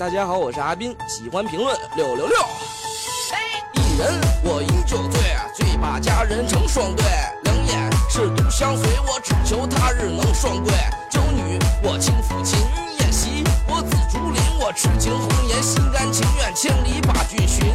大家好，我是阿斌，喜欢评论六六六。一人我饮酒醉，醉把佳人成双对。两眼是独相随，我只求他日能双归。酒女我轻抚琴，宴席我紫竹林，我痴情红颜，心甘情愿千里把君寻。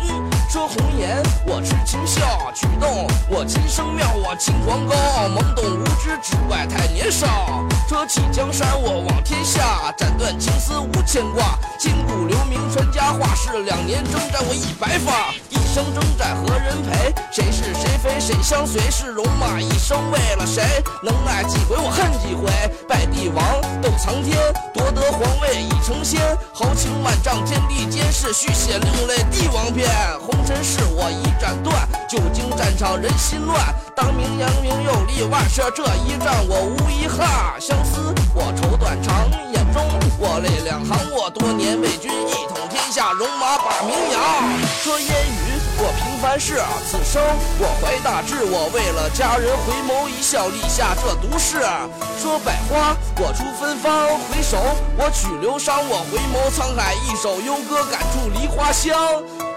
说红颜我痴情笑，曲动我琴声妙，我清皇高，懵懂无知，只怪太年少。扯起江山我望天下，斩断情丝无牵挂，千古留名传佳话。是两年征战我已白发，一生征战何人陪？谁是谁非谁相随？是戎马一生为了谁？能耐几回我恨几回？拜帝王斗苍天，夺得皇位已成仙。豪情万丈天地间，是续写另类帝王篇。红尘事我已斩断，久经战场人心乱。当明扬名又立万世，这一战我无遗憾。我泪两行。我多年为君一统天下，戎马把名扬。说烟雨我平凡事，此生我怀大志。我为了佳人回眸一笑，立下这毒誓。说百花我出芬芳，回首我取流觞。我回眸沧海一首幽歌，感触梨花香。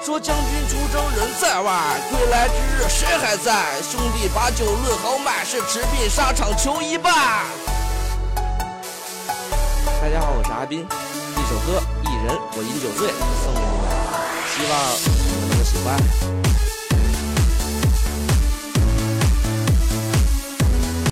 说将军出征人在外，归来之日谁还在？兄弟把酒论豪迈，是持鬓沙场求一拜。大家好，我是阿斌，一首歌《一人我饮酒醉》送给你们，希望你们能够喜。